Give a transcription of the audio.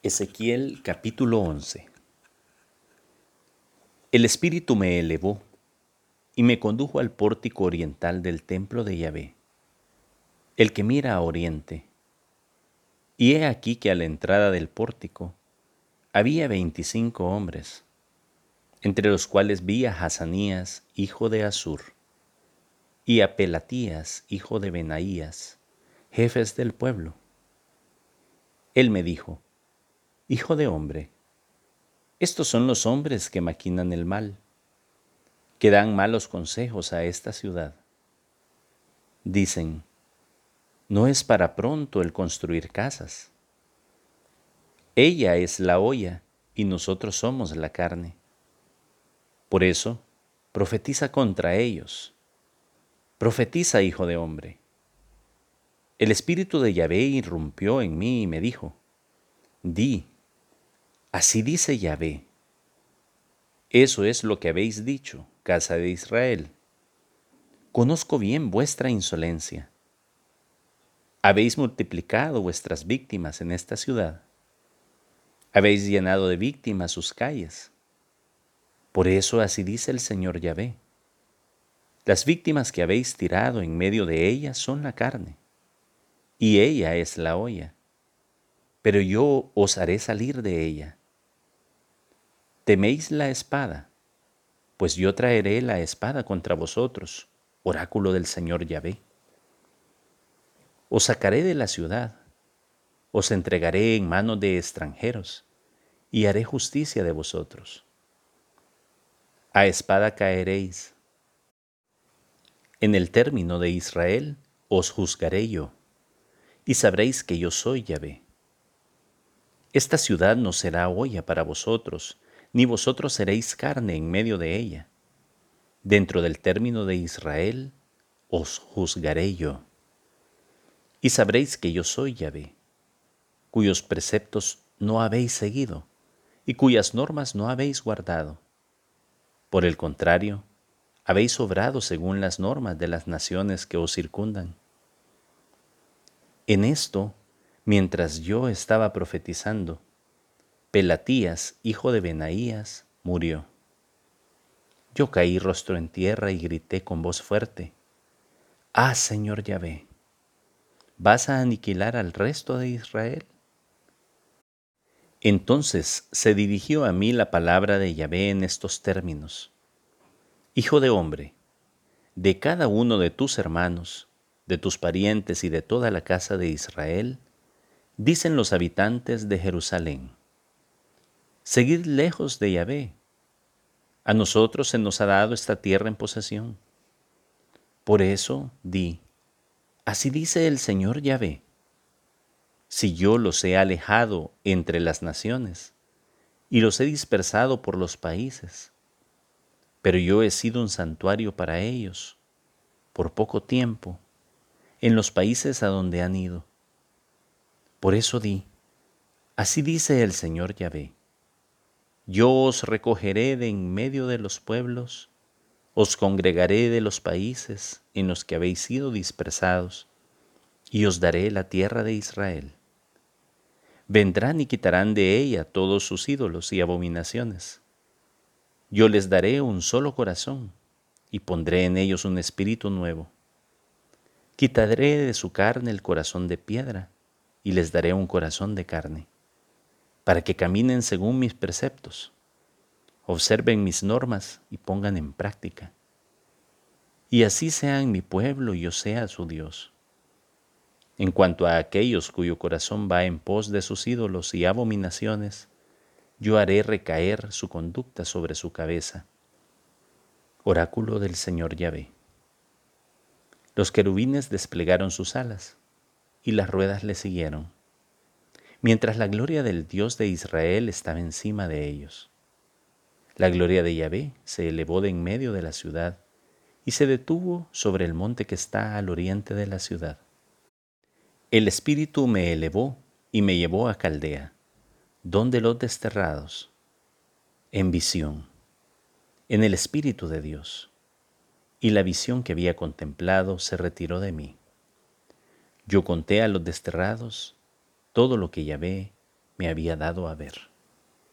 Ezequiel capítulo 11 El Espíritu me elevó y me condujo al pórtico oriental del templo de Yahvé, el que mira a oriente. Y he aquí que a la entrada del pórtico había veinticinco hombres, entre los cuales vi a Hazanías, hijo de Asur, y a Pelatías, hijo de Benaías, jefes del pueblo. Él me dijo, Hijo de hombre, estos son los hombres que maquinan el mal, que dan malos consejos a esta ciudad. Dicen, no es para pronto el construir casas. Ella es la olla y nosotros somos la carne. Por eso, profetiza contra ellos. Profetiza, hijo de hombre. El espíritu de Yahvé irrumpió en mí y me dijo, Di, Así dice Yahvé. Eso es lo que habéis dicho, casa de Israel. Conozco bien vuestra insolencia. Habéis multiplicado vuestras víctimas en esta ciudad. Habéis llenado de víctimas sus calles. Por eso así dice el Señor Yahvé. Las víctimas que habéis tirado en medio de ella son la carne, y ella es la olla. Pero yo os haré salir de ella ¿Teméis la espada? Pues yo traeré la espada contra vosotros, oráculo del Señor Yahvé. Os sacaré de la ciudad, os entregaré en manos de extranjeros, y haré justicia de vosotros. A espada caeréis. En el término de Israel os juzgaré yo, y sabréis que yo soy Yahvé. Esta ciudad no será olla para vosotros, ni vosotros seréis carne en medio de ella. Dentro del término de Israel os juzgaré yo. Y sabréis que yo soy Yahvé, cuyos preceptos no habéis seguido y cuyas normas no habéis guardado. Por el contrario, habéis obrado según las normas de las naciones que os circundan. En esto, mientras yo estaba profetizando, Pelatías, hijo de Benaías, murió. Yo caí rostro en tierra y grité con voz fuerte, Ah, Señor Yahvé, ¿vas a aniquilar al resto de Israel? Entonces se dirigió a mí la palabra de Yahvé en estos términos. Hijo de hombre, de cada uno de tus hermanos, de tus parientes y de toda la casa de Israel, dicen los habitantes de Jerusalén, seguir lejos de Yahvé. A nosotros se nos ha dado esta tierra en posesión. Por eso di, así dice el Señor Yahvé, si yo los he alejado entre las naciones y los he dispersado por los países, pero yo he sido un santuario para ellos por poco tiempo en los países a donde han ido. Por eso di, así dice el Señor Yahvé, yo os recogeré de en medio de los pueblos, os congregaré de los países en los que habéis sido dispersados, y os daré la tierra de Israel. Vendrán y quitarán de ella todos sus ídolos y abominaciones. Yo les daré un solo corazón, y pondré en ellos un espíritu nuevo. Quitaré de su carne el corazón de piedra, y les daré un corazón de carne para que caminen según mis preceptos, observen mis normas y pongan en práctica. Y así sean mi pueblo y yo sea su Dios. En cuanto a aquellos cuyo corazón va en pos de sus ídolos y abominaciones, yo haré recaer su conducta sobre su cabeza. Oráculo del Señor Yahvé. Los querubines desplegaron sus alas y las ruedas le siguieron mientras la gloria del Dios de Israel estaba encima de ellos. La gloria de Yahvé se elevó de en medio de la ciudad y se detuvo sobre el monte que está al oriente de la ciudad. El Espíritu me elevó y me llevó a Caldea, donde los desterrados, en visión, en el Espíritu de Dios, y la visión que había contemplado se retiró de mí. Yo conté a los desterrados todo lo que Yahvé me había dado a ver.